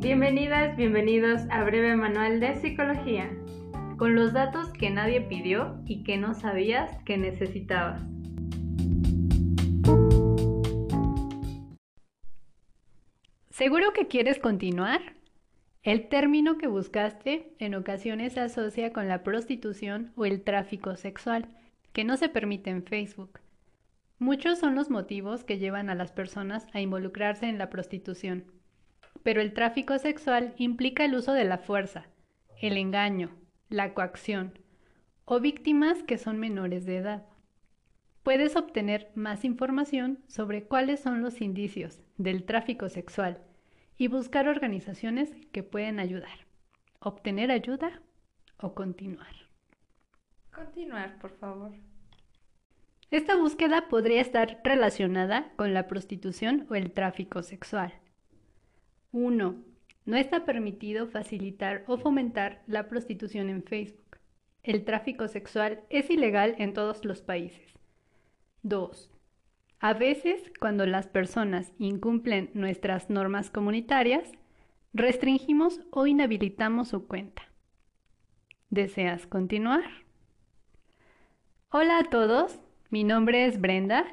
Bienvenidas, bienvenidos a Breve Manual de Psicología, con los datos que nadie pidió y que no sabías que necesitabas. ¿Seguro que quieres continuar? El término que buscaste en ocasiones se asocia con la prostitución o el tráfico sexual, que no se permite en Facebook. Muchos son los motivos que llevan a las personas a involucrarse en la prostitución pero el tráfico sexual implica el uso de la fuerza, el engaño, la coacción o víctimas que son menores de edad. Puedes obtener más información sobre cuáles son los indicios del tráfico sexual y buscar organizaciones que pueden ayudar. Obtener ayuda o continuar. Continuar, por favor. Esta búsqueda podría estar relacionada con la prostitución o el tráfico sexual. 1. No está permitido facilitar o fomentar la prostitución en Facebook. El tráfico sexual es ilegal en todos los países. 2. A veces, cuando las personas incumplen nuestras normas comunitarias, restringimos o inhabilitamos su cuenta. ¿Deseas continuar? Hola a todos, mi nombre es Brenda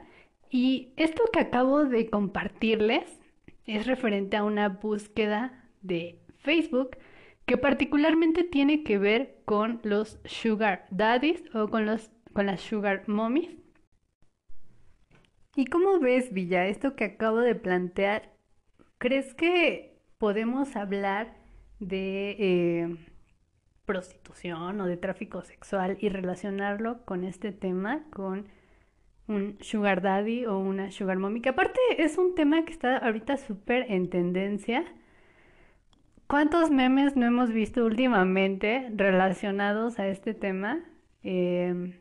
y esto que acabo de compartirles es referente a una búsqueda de Facebook que particularmente tiene que ver con los sugar daddies o con, los, con las sugar mommies. ¿Y cómo ves, Villa, esto que acabo de plantear? ¿Crees que podemos hablar de eh, prostitución o de tráfico sexual y relacionarlo con este tema, con un sugar daddy o una sugar mommy, que aparte es un tema que está ahorita súper en tendencia. ¿Cuántos memes no hemos visto últimamente relacionados a este tema? Em,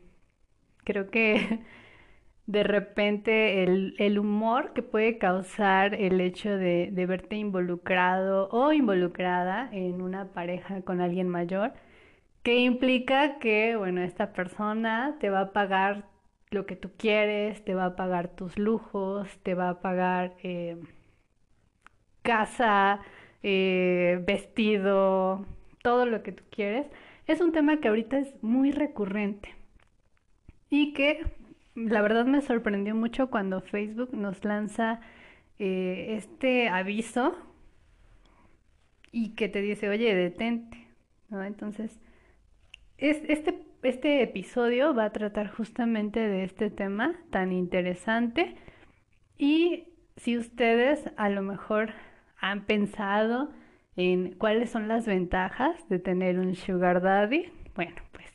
creo que de repente el, humor que puede causar el hecho de, de verte involucrado o involucrada en una pareja con alguien mayor, que implica que, bueno, esta persona te va a pagar lo que tú quieres, te va a pagar tus lujos, te va a pagar eh, casa, eh, vestido, todo lo que tú quieres. Es un tema que ahorita es muy recurrente y que la verdad me sorprendió mucho cuando Facebook nos lanza eh, este aviso y que te dice, oye, detente. Entonces, es, este este episodio va a tratar justamente de este tema tan interesante. Y si ustedes a lo mejor han pensado en cuáles son las ventajas de tener un sugar daddy, bueno, pues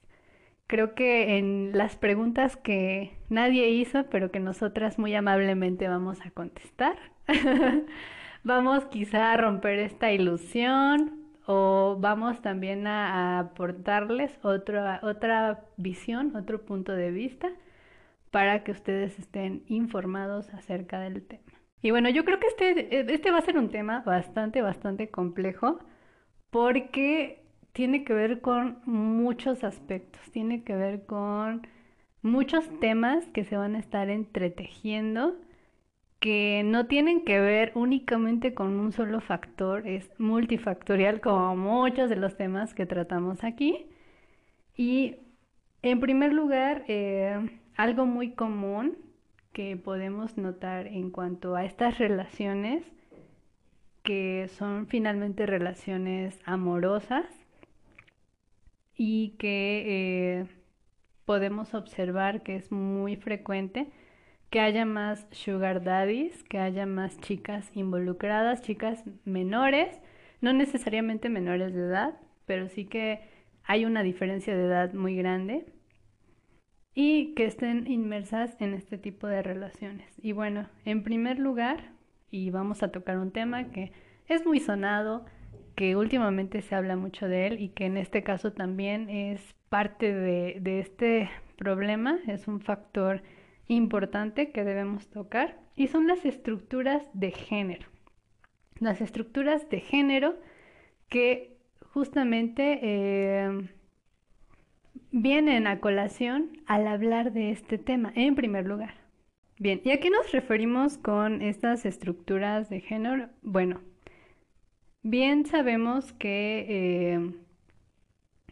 creo que en las preguntas que nadie hizo, pero que nosotras muy amablemente vamos a contestar, vamos quizá a romper esta ilusión o vamos también a, aportarles otra, otra visión, otro punto de vista para que ustedes estén informados acerca del tema. Y bueno, yo creo que este, este va a ser un tema bastante, bastante complejo porque tiene que ver con muchos aspectos, tiene que ver con muchos temas que se van a estar entretejiendo que no tienen que ver únicamente con un solo factor, es multifactorial como muchos de los temas que tratamos aquí. Y en primer lugar, eh, algo muy común que podemos notar en cuanto a estas relaciones, que son finalmente relaciones amorosas y que eh, podemos observar que es muy frecuente, que haya más sugar daddies, que haya más chicas involucradas, chicas menores, no necesariamente menores de edad, pero sí que hay una diferencia de edad muy grande y que estén inmersas en este tipo de relaciones. Y bueno, en primer lugar, y vamos a tocar un tema que es muy sonado, que últimamente se habla mucho de él y que en este caso también es parte de, de este problema, es un factor importante que debemos tocar y son las estructuras de género. Las estructuras de género que justamente eh, vienen a colación al hablar de este tema, en primer lugar. Bien, ¿y a qué nos referimos con estas estructuras de género? Bueno, Bien sabemos que eh,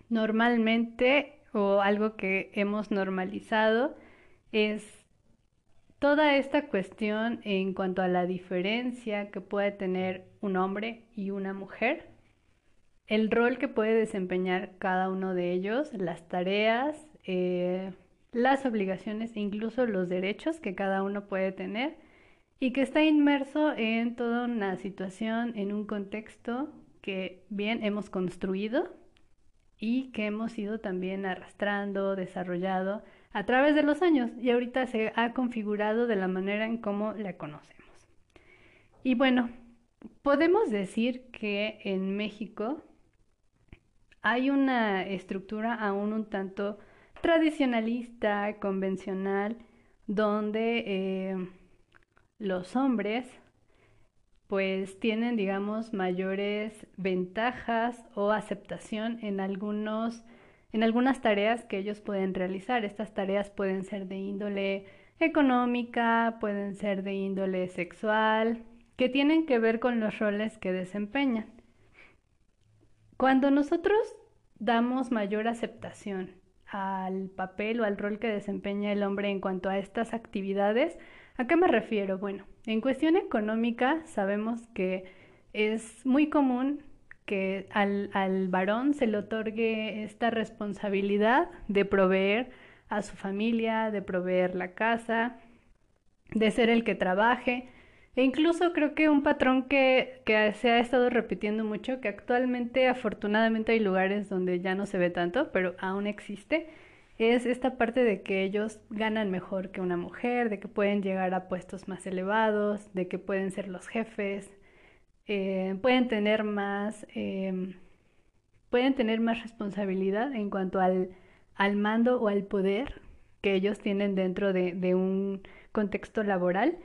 normalmente o algo que hemos normalizado es toda esta cuestión en cuanto a la diferencia que puede tener un hombre y una mujer, el rol que puede desempeñar cada uno de ellos, las tareas, eh, las obligaciones e incluso los derechos que cada uno puede tener y que está inmerso en toda una situación, en un contexto que bien hemos construido y que hemos ido también arrastrando, desarrollado a través de los años y ahorita se ha configurado de la manera en cómo la conocemos. Y bueno, podemos decir que en México hay una estructura aún un tanto tradicionalista, convencional, donde eh, los hombres pues tienen, digamos, mayores ventajas o aceptación en algunos en algunas tareas que ellos pueden realizar. Estas tareas pueden ser de índole económica, pueden ser de índole sexual, que tienen que ver con los roles que desempeñan. Cuando nosotros damos mayor aceptación al papel o al rol que desempeña el hombre en cuanto a estas actividades, ¿a qué me refiero? Bueno, en cuestión económica sabemos que es muy común que al, al varón se le otorgue esta responsabilidad de proveer a su familia, de proveer la casa, de ser el que trabaje. E incluso creo que un patrón que, que, se ha estado repitiendo mucho, que actualmente afortunadamente hay lugares donde ya no se ve tanto, pero aún existe, es esta parte de que ellos ganan mejor que una mujer, de que pueden llegar a puestos más elevados, de que pueden ser los jefes, eh, pueden tener más, em, pueden tener más responsabilidad en cuanto al, al, mando o al poder que ellos tienen dentro de, de un contexto laboral.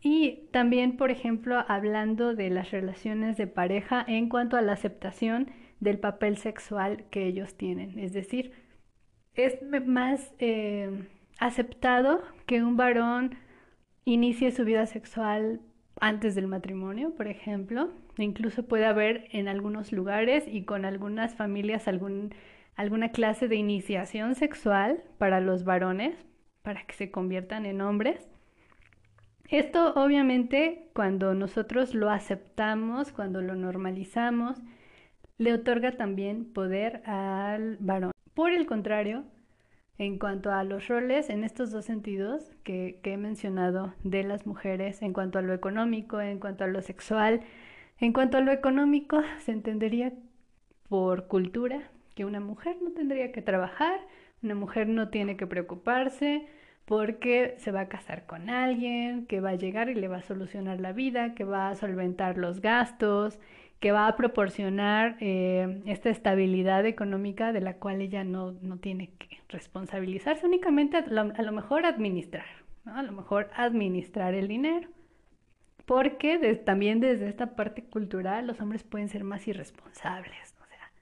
Y también, por ejemplo, hablando de las relaciones de pareja en cuanto a la aceptación del papel sexual que ellos tienen. Es decir, es más eh, aceptado que un varón inicie su vida sexual antes del matrimonio, por ejemplo. Incluso puede haber en algunos lugares y con algunas familias alguna clase de iniciación sexual para los varones, para que se conviertan en hombres. Esto obviamente cuando nosotros lo aceptamos, cuando lo normalizamos, le otorga también poder al varón. Por el contrario, en cuanto a los roles en estos dos sentidos que, he mencionado de las mujeres, en cuanto a lo económico, en cuanto a lo sexual, en cuanto a lo económico, se entendería por cultura que una mujer no tendría que trabajar, una mujer no tiene que preocuparse porque se va a casar con alguien, que va a llegar y le va a solucionar la vida, que va a solventar los gastos, que va a proporcionar eh, esta estabilidad económica de la cual ella no, no tiene que responsabilizarse, únicamente a lo, mejor administrar, a lo mejor administrar el dinero. Porque también desde esta parte cultural los hombres pueden ser más irresponsables. O sea,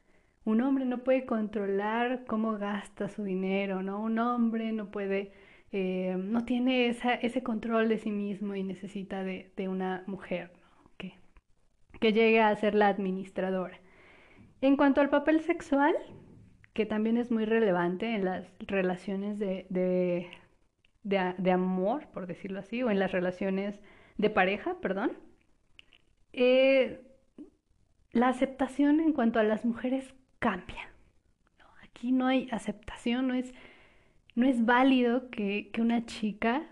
un hombre no puede controlar cómo gasta su dinero, ¿no? Un hombre no puede, eh, no tiene esa, ese control de sí mismo y necesita de, de una mujer que llegue a ser la administradora. En cuanto al papel sexual, que también es muy relevante en las relaciones de, de, amor, por decirlo así, o en las relaciones de pareja, perdón. Eh, la aceptación en cuanto a las mujeres cambia. Aquí no hay aceptación, no es, no es válido que, que, una chica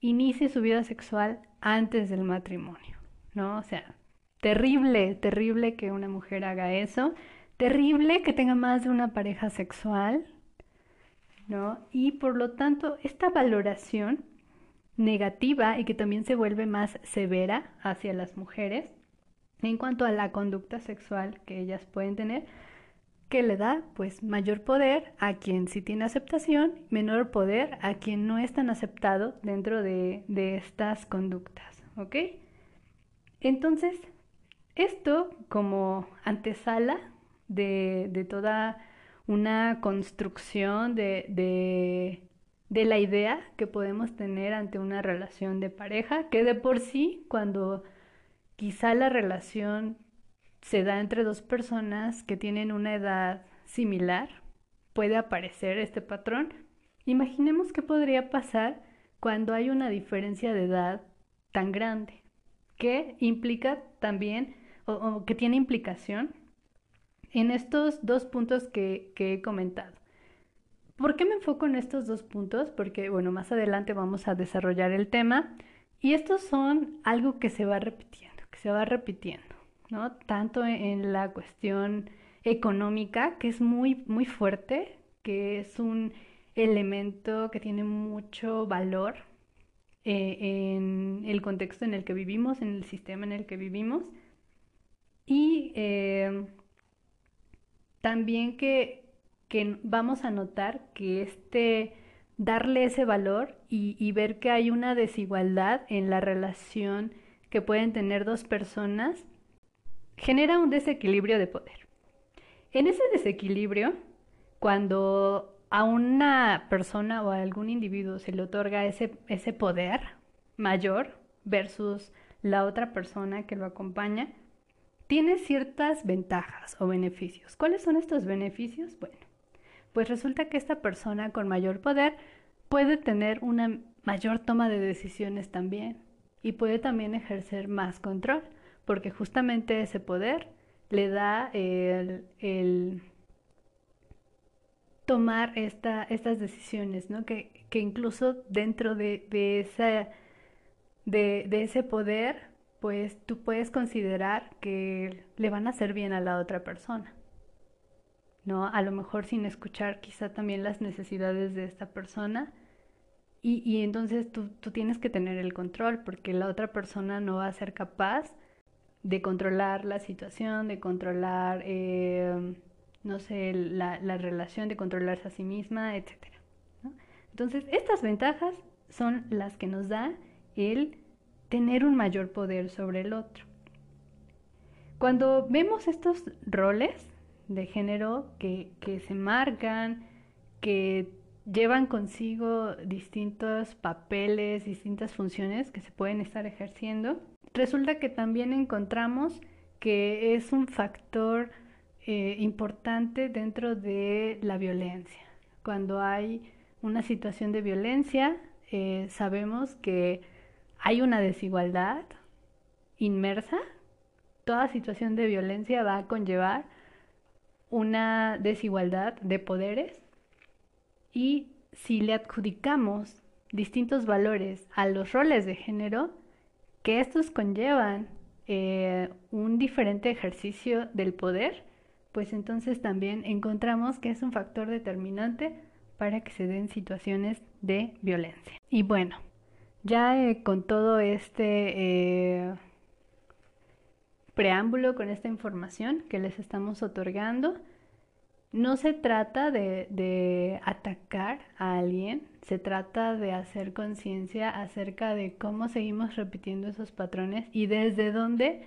inicie su vida sexual antes del matrimonio, ¿no? O sea, terrible, terrible que una mujer haga eso terrible que tenga más de una pareja sexual, ¿no? Y por lo tanto, esta valoración negativa y que también se vuelve más severa hacia las mujeres en cuanto a la conducta sexual que ellas pueden tener, que le da pues mayor poder a quien sí tiene aceptación, menor poder a quien no es tan aceptado dentro de, de estas conductas, ¿ok? Entonces, esto como antesala de, toda una construcción de, de, la idea que podemos tener ante una relación de pareja, que de por sí, cuando quizá la relación se da entre dos personas que tienen una edad similar, puede aparecer este patrón. Imaginemos qué podría pasar cuando hay una diferencia de edad tan grande, que implica también, o, que tiene implicación en estos dos puntos que, que he comentado. ¿Por qué me enfoco en estos dos puntos? Porque, bueno, más adelante vamos a desarrollar el tema y estos son algo que se va repitiendo, que se va repitiendo, ¿no? Tanto en la cuestión económica, que es muy, muy fuerte, que es un elemento que tiene mucho valor eh, en el contexto en el que vivimos, en el sistema en el que vivimos. Y eh, también que, vamos a notar que este darle ese valor y, y ver que hay una desigualdad en la relación que pueden tener dos personas genera un desequilibrio de poder. En ese desequilibrio, cuando a una persona o a algún individuo se le otorga ese, ese poder mayor versus la otra persona que lo acompaña, tiene ciertas ventajas o beneficios. ¿Cuáles son estos beneficios? Bueno, pues resulta que esta persona con mayor poder puede tener una mayor toma de decisiones también y puede también ejercer más control, porque justamente ese poder le da el, tomar esta, estas decisiones, ¿no? Que, incluso dentro de, ese poder, pues tú puedes considerar que le van a hacer bien a la otra persona, ¿no? A lo mejor sin escuchar quizá también las necesidades de esta persona. Y, y entonces tú, tú tienes que tener el control porque la otra persona no va a ser capaz de controlar la situación, de controlar... Eh, no sé, la, la relación de controlarse a sí misma, etc. Entonces, estas ventajas son las que nos da el tener un mayor poder sobre el otro. Cuando vemos estos roles de género que, que se marcan, que llevan consigo distintos papeles, distintas funciones que se pueden estar ejerciendo, resulta que también encontramos que es un factor eh, importante dentro de la violencia. Cuando hay una situación de violencia, eh, sabemos que hay una desigualdad inmersa. Toda situación de violencia va a conllevar una desigualdad de poderes y si le adjudicamos distintos valores a los roles de género, que estos conllevan eh, un diferente ejercicio del poder, pues entonces también encontramos que es un factor determinante para que se den situaciones de violencia. Y bueno, ya eh, con todo este eh, preámbulo, con esta información que les estamos otorgando, no se trata de, atacar a alguien, se trata de hacer conciencia acerca de cómo seguimos repitiendo esos patrones y desde dónde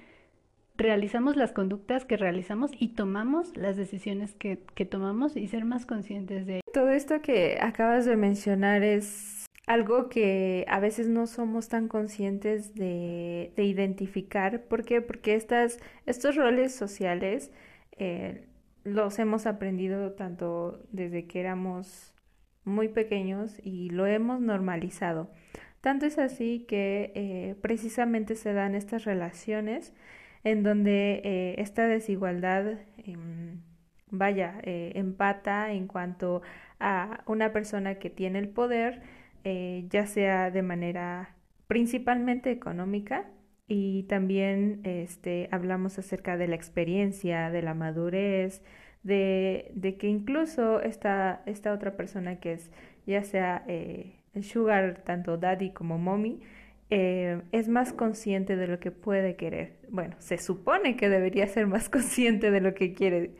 realizamos las conductas que realizamos y tomamos las decisiones que, que tomamos y ser más conscientes de ello. Todo esto que acabas de mencionar es algo que a veces no somos tan conscientes de, de identificar. ¿Por qué? Porque estas, estos roles sociales eh, los hemos aprendido tanto desde que éramos muy pequeños y lo hemos normalizado. Tanto es así que eh, precisamente se dan estas relaciones en donde eh, esta desigualdad, em, vaya, empata en cuanto a una persona que tiene el poder, eh, ya sea de manera principalmente económica, y también este, hablamos acerca de la experiencia, de la madurez, de, de que incluso esta, esta otra persona que es ya sea el sugar, tanto daddy como mommy, eh, es más consciente de lo que puede querer. Bueno, se supone que debería ser más consciente de lo que quiere.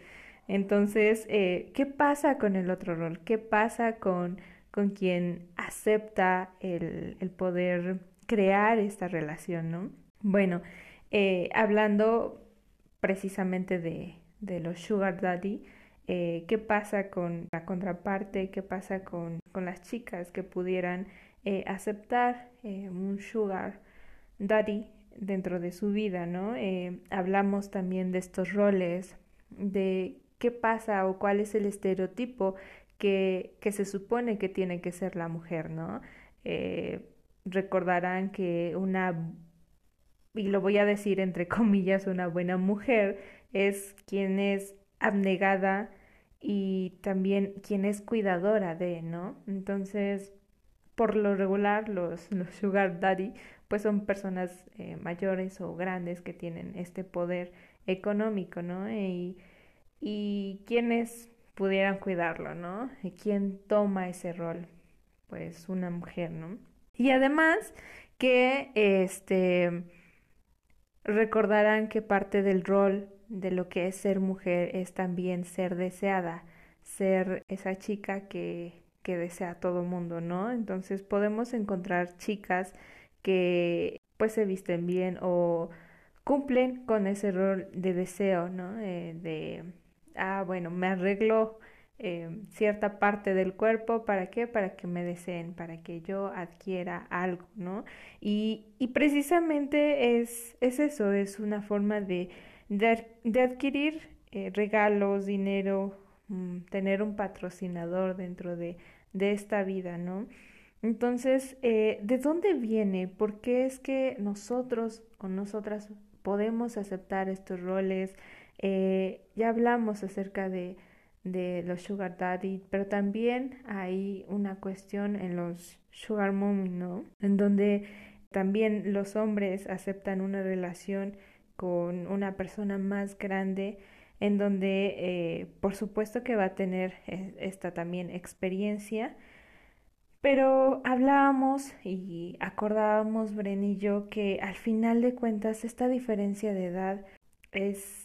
Entonces, eh, ¿qué pasa con el otro rol? ¿Qué pasa con, con quien acepta el, el poder crear esta relación, no? Bueno, eh, hablando precisamente de, de los sugar daddy, ¿qué pasa con la contraparte? ¿Qué pasa con, con las chicas que pudieran eh, aceptar eh, un sugar daddy dentro de su vida, ¿no? Eh, hablamos también de estos roles, de qué pasa o cuál es el estereotipo que, se supone que tiene que ser la mujer, ¿no? Eh, recordarán que una, y lo voy a decir entre comillas, una buena mujer es quien es abnegada y también quien es cuidadora de, ¿no? Entonces, por lo regular, los, los sugar daddy, pues son personas eh, mayores o grandes que tienen este poder económico, ¿no? Y quienes pudieran cuidarlo, ¿no? ¿Y quién toma ese rol? Pues una mujer, ¿no? Y además que este recordarán que parte del rol de lo que es ser mujer es también ser deseada, ser esa chica que, que desea todo mundo, ¿no? Entonces podemos encontrar chicas que pues se visten bien o cumplen con ese rol de deseo, ¿no? Eh, de, ah, bueno, me arreglo eh, cierta parte del cuerpo, ¿para qué? Para que me deseen, para que yo adquiera algo, ¿no? Y, y precisamente es, es eso, es una forma de, de, adquirir eh, regalos, dinero, mm, tener un patrocinador dentro de, de esta vida, ¿no? Entonces, eh, ¿de dónde viene? ¿Por qué es que nosotros o nosotras podemos aceptar estos roles? Eh, ya hablamos acerca de, los sugar daddy, pero también hay una cuestión en los sugar mommy, ¿no? En donde también los hombres aceptan una relación con una persona más grande en donde eh, por supuesto que va a tener esta también experiencia pero hablábamos y acordábamos, Bren y yo, que al final de cuentas esta diferencia de edad es,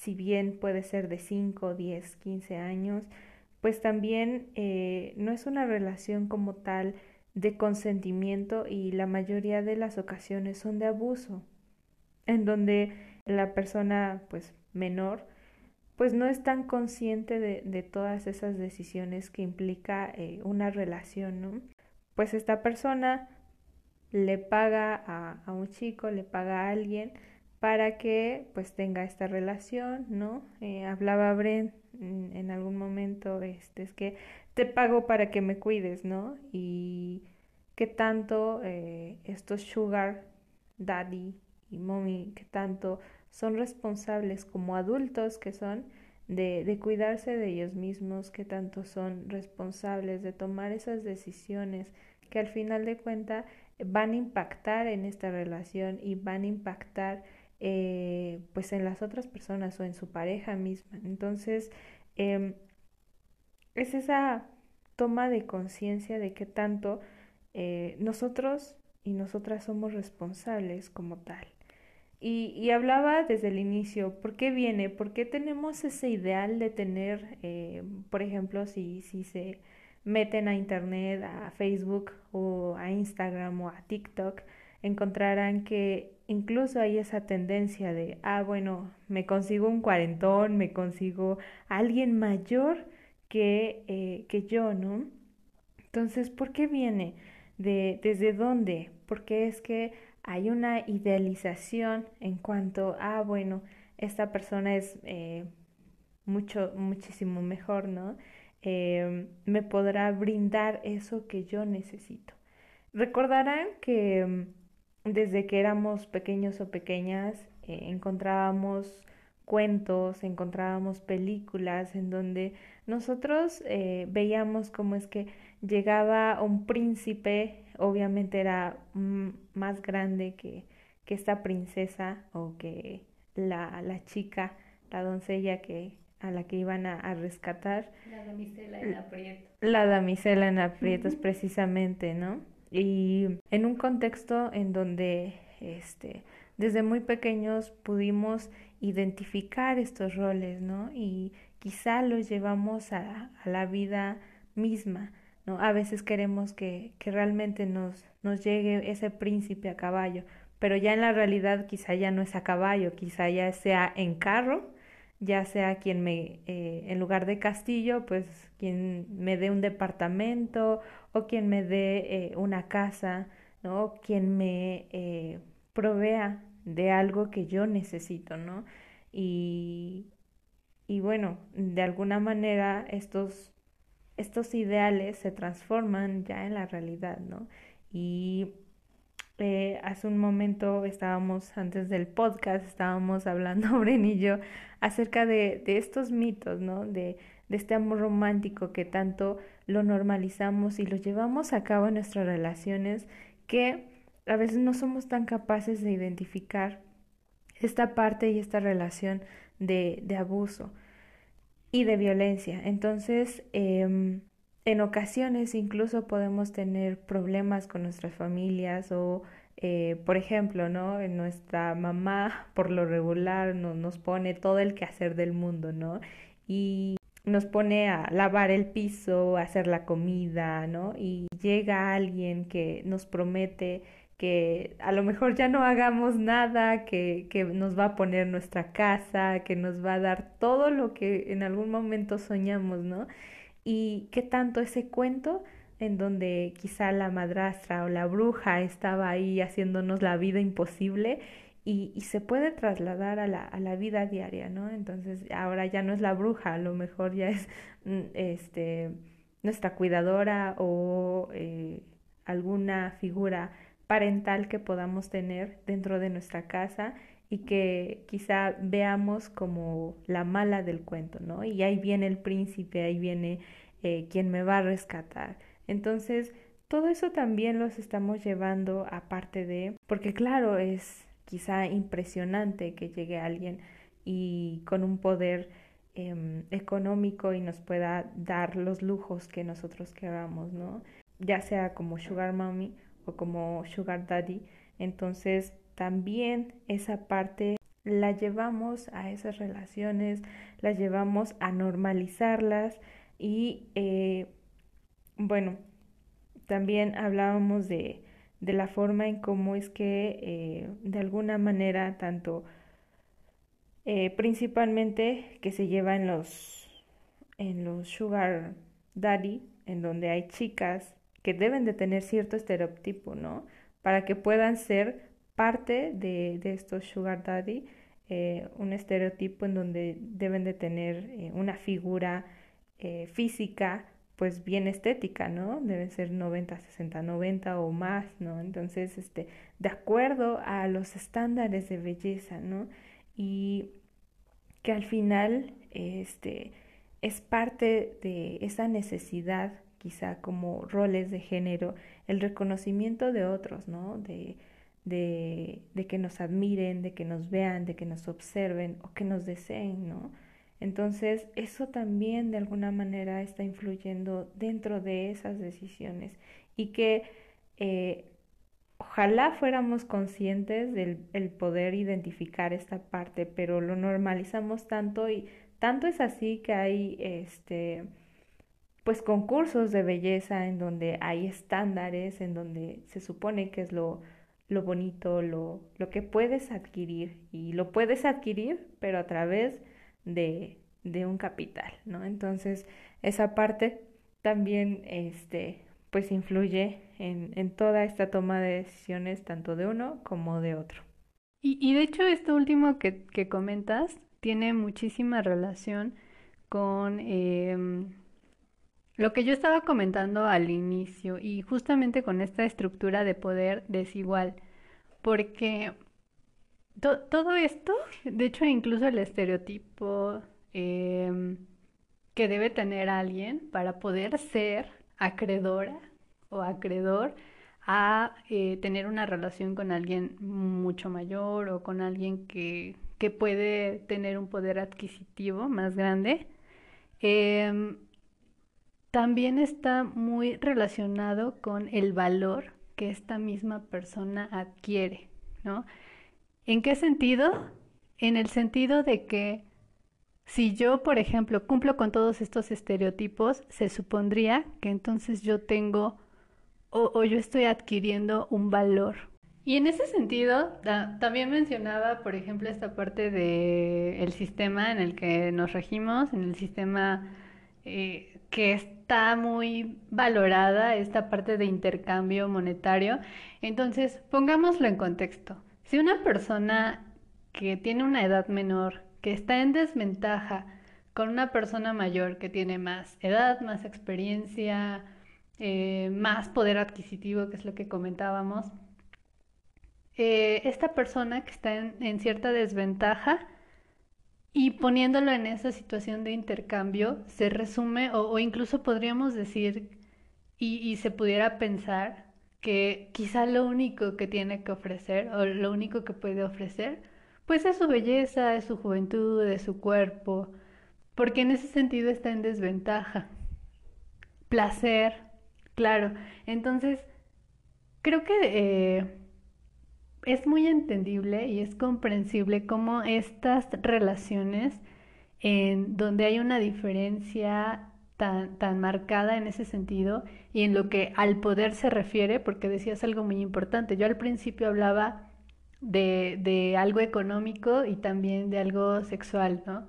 si bien puede ser de 5, 10, 15 años, pues también eh, no es una relación como tal de consentimiento y la mayoría de las ocasiones son de abuso, en donde la persona pues menor pues no es tan consciente de, de todas esas decisiones que implica eh, una relación, ¿no? Pues esta persona le paga a, a, un chico, le paga a alguien para que pues tenga esta relación, ¿no? Eh, hablaba Bren en, algún momento, este, es que te pago para que me cuides, ¿no? Y qué tanto eh, estos sugar daddy y mommy, qué tanto son responsables como adultos que son de, de, cuidarse de ellos mismos, que tanto son responsables de tomar esas decisiones que al final de cuentas van a impactar en esta relación y van a impactar eh, pues en las otras personas o en su pareja misma. Entonces, eh, es esa toma de conciencia de que tanto eh, nosotros y nosotras somos responsables como tal. Y, y, hablaba desde el inicio, ¿por qué viene? ¿Por qué tenemos ese ideal de tener, eh, por ejemplo, si, si se meten a Internet, a Facebook o a Instagram o a TikTok, encontrarán que incluso hay esa tendencia de, ah, bueno, me consigo un cuarentón, me consigo alguien mayor que, eh, que yo, ¿no? Entonces, ¿por qué viene? De, ¿Desde dónde? Porque es que hay una idealización en cuanto ah, bueno, esta persona es eh, mucho, muchísimo mejor, ¿no? Eh, me podrá brindar eso que yo necesito. Recordarán que mm, desde que éramos pequeños o pequeñas eh, encontrábamos cuentos, encontrábamos películas en donde nosotros eh, veíamos cómo es que llegaba un príncipe obviamente era más grande que, que esta princesa o que la, la chica, la doncella que a la que iban a, a rescatar. La damisela en aprietos. La damisela en aprietos, precisamente, ¿no? Y en un contexto en donde este, desde muy pequeños pudimos identificar estos roles, ¿no? Y quizá los llevamos a, la vida misma. ¿no? A veces queremos que, que realmente nos, nos llegue ese príncipe a caballo, pero ya en la realidad quizá ya no es a caballo, quizá ya sea en carro, ya sea quien me, eh, en lugar de castillo, pues quien me dé un departamento o quien me dé eh, una casa, ¿no? Quien me eh, provea de algo que yo necesito, ¿no? Y, y bueno, de alguna manera estos, estos ideales se transforman ya en la realidad, ¿no? Y eh, hace un momento estábamos, antes del podcast, estábamos hablando, Bren y yo, acerca de, de estos mitos, ¿no? De, de este amor romántico que tanto lo normalizamos y lo llevamos a cabo en nuestras relaciones que a veces no somos tan capaces de identificar esta parte y esta relación de, de abuso y de violencia. Entonces, eh, en ocasiones incluso podemos tener problemas con nuestras familias o, eh, por ejemplo, ¿no? Nuestra mamá por lo regular no, nos pone todo el quehacer del mundo, ¿no? Y nos pone a lavar el piso, a hacer la comida, ¿no? Y llega alguien que nos promete que a lo mejor ya no hagamos nada, que, que nos va a poner nuestra casa, que nos va a dar todo lo que en algún momento soñamos, ¿no? Y qué tanto ese cuento en donde quizá la madrastra o la bruja estaba ahí haciéndonos la vida imposible y, se puede trasladar a la, a la vida diaria, ¿no? Entonces ahora ya no es la bruja, a lo mejor ya es mm, este, nuestra cuidadora o eh, alguna figura parental que podamos tener dentro de nuestra casa y que quizá veamos como la mala del cuento, ¿no? Y ahí viene el príncipe, ahí viene eh, quien me va a rescatar. Entonces, todo eso también los estamos llevando aparte de, porque claro, es quizá impresionante que llegue alguien y con un poder eh, económico y nos pueda dar los lujos que nosotros queramos, ¿no? Ya sea como Sugar Mommy o como Sugar Daddy. Entonces, también esa parte la llevamos a esas relaciones, las llevamos a normalizarlas y eh, bueno, también hablábamos de, de, la forma en cómo es que eh, de alguna manera tanto eh, principalmente que se lleva en los en los sugar daddy en donde hay chicas que deben de tener cierto estereotipo, ¿no? Para que puedan ser parte de, de estos sugar daddy, eh, un estereotipo en donde deben de tener eh, una figura eh, física pues bien estética, ¿no? Deben ser 90, 60, 90 o más, ¿no? Entonces, este, de acuerdo a los estándares de belleza, ¿no? Y que al final, este, es parte de esa necesidad, quizá como roles de género, el reconocimiento de otros, ¿no? De, de, de que nos admiren, de que nos vean, de que nos observen o que nos deseen, ¿no? Entonces, eso también de alguna manera está influyendo dentro de esas decisiones y que eh, ojalá fuéramos conscientes del el poder identificar esta parte, pero lo normalizamos tanto y tanto es así que hay este pues concursos de belleza en donde hay estándares, en donde se supone que es lo lo bonito, lo, lo que puedes adquirir. Y lo puedes adquirir, pero a través de, de un capital, ¿no? Entonces, esa parte también, este, pues influye en, en toda esta toma de decisiones, tanto de uno como de otro. Y, y de hecho, esto último que, que comentas tiene muchísima relación con eh, lo que yo estaba comentando al inicio y justamente con esta estructura de poder desigual, porque todo esto, de hecho incluso el estereotipo em, que debe tener alguien para poder ser acreedora o acreedor a eh, tener una relación con alguien mucho mayor o con alguien que, que puede tener un poder adquisitivo más grande. Eh, también está muy relacionado con el valor que esta misma persona adquiere, ¿no? ¿En qué sentido? En el sentido de que si yo, por ejemplo, cumplo con todos estos estereotipos, se supondría que entonces yo tengo o, yo estoy adquiriendo un valor. Y en ese sentido, también mencionaba, por ejemplo, esta parte del sistema en el que nos regimos, en el sistema eh, que está muy valorada esta parte de intercambio monetario. Entonces, pongámoslo en contexto. Si una persona que tiene una edad menor, que está en desventaja con una persona mayor que tiene más edad, más experiencia, eh, más poder adquisitivo, que es lo que comentábamos, eh, esta persona que está en, cierta desventaja y poniéndolo en esa situación de intercambio, se resume o, incluso podríamos decir y se pudiera pensar que quizá lo único que tiene que ofrecer o lo único que puede ofrecer, pues es su belleza, es su juventud, es su cuerpo, porque en ese sentido está en desventaja. Placer, claro. Entonces, creo que eh, es muy entendible y es comprensible cómo estas relaciones en donde hay una diferencia tan, tan marcada en ese sentido y en lo que al poder se refiere, porque decías algo muy importante. Yo al principio hablaba de, de algo económico y también de algo sexual, ¿no?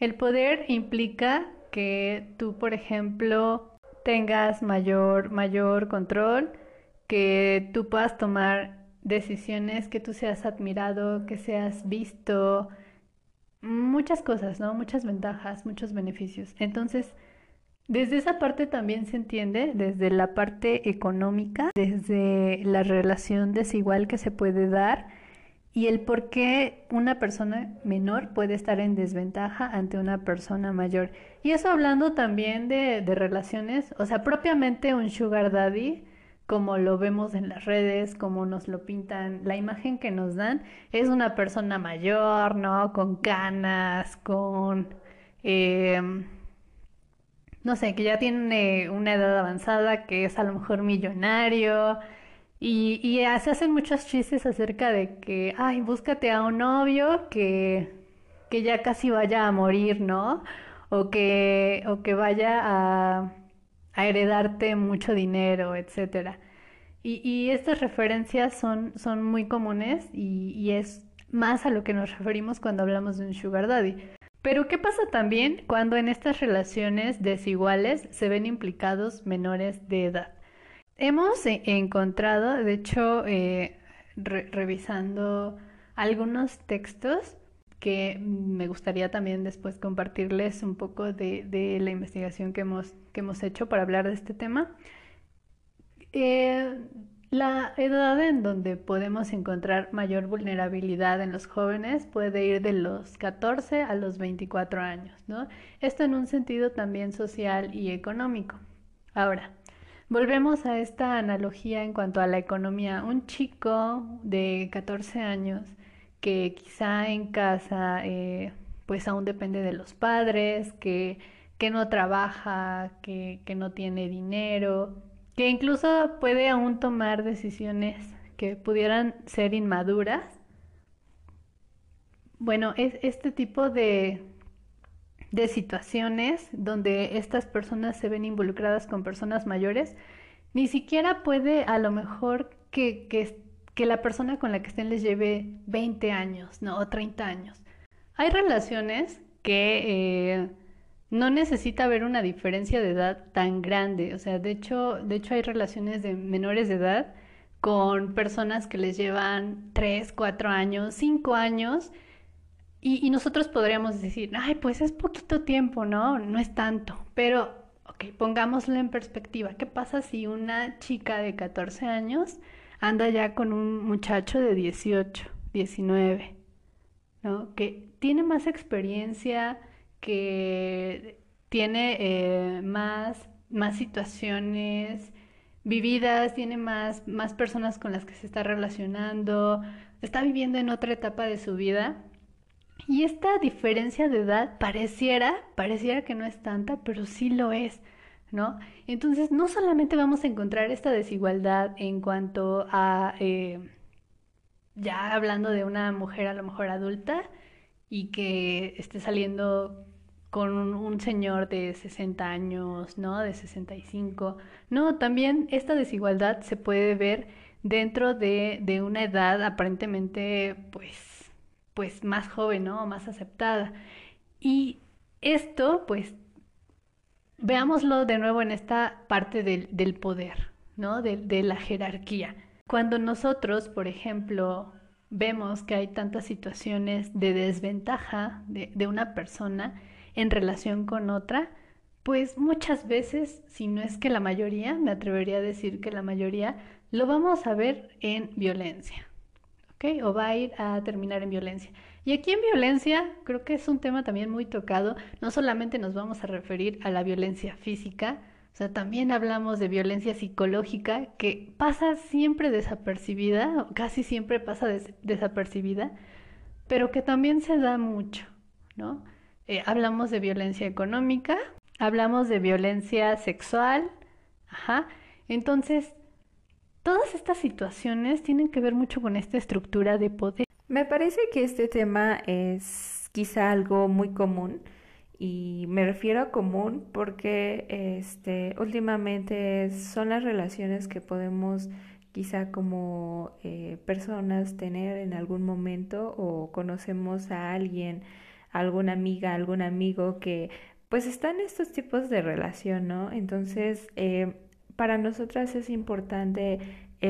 El poder implica que tú, por ejemplo, tengas mayor, mayor control, que tú puedas tomar decisiones, que tú seas admirado, que seas visto, muchas cosas, ¿no? Muchas ventajas, muchos beneficios. Entonces, desde esa parte también se entiende, desde la parte económica, desde la relación desigual que se puede dar y el por qué una persona menor puede estar en desventaja ante una persona mayor. Y eso hablando también de, de relaciones, o sea, propiamente un sugar daddy, como lo vemos en las redes, como nos lo pintan, la imagen que nos dan es una persona mayor, ¿no? Con canas, con... Eh, no sé, que ya tiene una edad avanzada, que es a lo mejor millonario. Y, y se hacen muchos chistes acerca de que, ay, búscate a un novio que, que ya casi vaya a morir, ¿no? O que, o que vaya a, a heredarte mucho dinero, etcétera. Y, estas referencias son, son muy comunes y, y es más a lo que nos referimos cuando hablamos de un sugar daddy. Pero ¿qué pasa también cuando en estas relaciones desiguales se ven implicados menores de edad? Hemos e-, encontrado, de hecho, eh, revisando algunos textos que me gustaría también después compartirles un poco de, la investigación que hemos, que hemos hecho para hablar de este tema. Eh, la edad en donde podemos encontrar mayor vulnerabilidad en los jóvenes puede ir de los 14 a los 24 años, ¿no? Esto en un sentido también social y económico. Ahora, volvemos a esta analogía en cuanto a la economía. Un chico de 14 años que quizá en casa eh, pues aún depende de los padres, que, que no trabaja, que, que no tiene dinero, que incluso puede aún tomar decisiones que pudieran ser inmaduras. Bueno, es este tipo de, de situaciones donde estas personas se ven involucradas con personas mayores, ni siquiera puede a lo mejor que, que, que la persona con la que estén les lleve 20 años, ¿no? O 30 años. Hay relaciones que... Eh, no necesita haber una diferencia de edad tan grande. O sea, de hecho, de hecho hay relaciones de menores de edad con personas que les llevan 3, 4 años, 5 años. Y, nosotros podríamos decir, ay, pues es poquito tiempo, ¿no? No es tanto. Pero, ok, pongámoslo en perspectiva. ¿Qué pasa si una chica de 14 años anda ya con un muchacho de 18, 19, ¿no? Que tiene más experiencia, que tiene eh, más, más situaciones vividas, tiene más, más personas con las que se está relacionando, está viviendo en otra etapa de su vida. Y esta diferencia de edad pareciera, pareciera que no es tanta, pero sí lo es, ¿no? Entonces, no solamente vamos a encontrar esta desigualdad en cuanto a, eh, ya hablando de una mujer a lo mejor adulta y que esté saliendo con un, señor de 60 años, ¿no? De 65. No, también esta desigualdad se puede ver dentro de, de una edad aparentemente, pues, pues más joven, ¿no? Más aceptada. Y esto, pues, veámoslo de nuevo en esta parte del, poder, ¿no? De, de la jerarquía. Cuando nosotros, por ejemplo, vemos que hay tantas situaciones de desventaja de, de una persona en relación con otra, pues muchas veces, si no es que la mayoría, me atrevería a decir que la mayoría, lo vamos a ver en violencia, ¿ok? O va a ir a terminar en violencia. Y aquí en violencia creo que es un tema también muy tocado, no solamente nos vamos a referir a la violencia física, o sea, también hablamos de violencia psicológica que pasa siempre desapercibida, casi siempre pasa desapercibida, pero que también se da mucho, ¿no? Eh, hablamos de violencia económica, hablamos de violencia sexual, ajá. Entonces, todas estas situaciones tienen que ver mucho con esta estructura de poder. Me parece que este tema es quizá algo muy común y me refiero a común porque este últimamente son las relaciones que podemos quizá como eh, personas tener en algún momento o conocemos a alguien alguna amiga, algún amigo que pues está en estos tipos de relación, ¿no? Entonces, eh, para nosotras es importante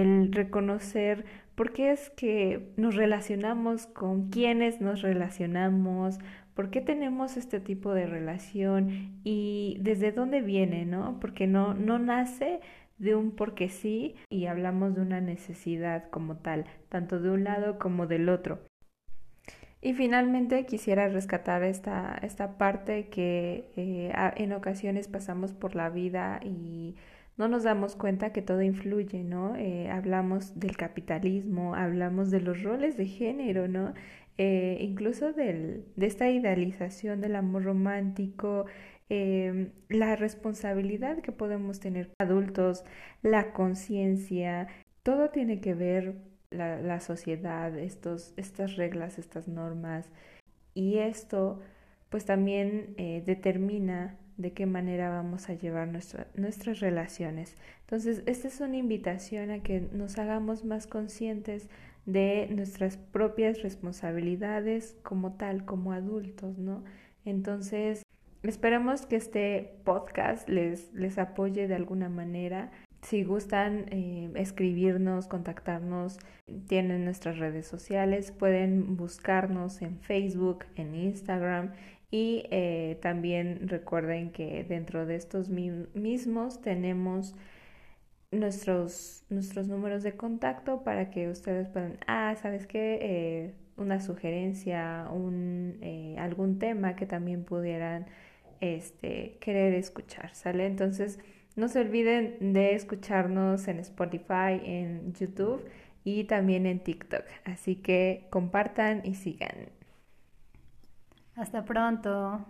el reconocer por qué es que nos relacionamos, con quiénes nos relacionamos, por qué tenemos este tipo de relación y desde dónde viene, ¿no? Porque no, no nace de un porque sí y hablamos de una necesidad como tal, tanto de un lado como del otro. Y finalmente quisiera rescatar esta, esta parte que eh, en ocasiones pasamos por la vida y no nos damos cuenta que todo influye, ¿no? Eh, hablamos del capitalismo, hablamos de los roles de género, ¿no? Eh, incluso del, de esta idealización del amor romántico, em, la responsabilidad que podemos tener adultos, la conciencia, todo tiene que ver la, la sociedad, estos, estas reglas, estas normas. Y esto pues también eh, determina de qué manera vamos a llevar nuestras relaciones. Entonces, esta es una invitación a que nos hagamos más conscientes de nuestras propias responsabilidades como tal, como adultos, ¿no? Entonces, esperamos que este podcast les, les apoye de alguna manera si gustan eh, escribirnos, contactarnos, tienen nuestras redes sociales, pueden buscarnos en Facebook, en Instagram y eh, también recuerden que dentro de estos mismos tenemos nuestros, nuestros números de contacto para que ustedes puedan, ah, ¿sabes qué? Eh, una sugerencia, un, algún tema que también pudieran este, querer escuchar, ¿sale? Entonces, no se olviden de escucharnos en Spotify, en YouTube y también en TikTok. Así que compartan y sigan. Hasta pronto.